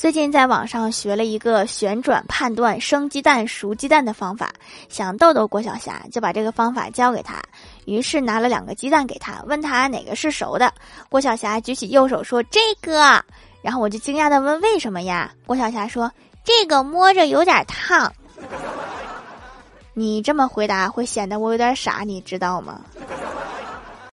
最近在网上学了一个旋转判断生鸡蛋熟鸡蛋的方法想逗逗郭晓霞就把这个方法教给他于是拿了两个鸡蛋给他问他哪个是熟的。郭晓霞举起右手说这个！然后我就惊讶地问为什么呀？郭晓霞说这个摸着有点烫。你这么回答会显得我有点傻你知道吗？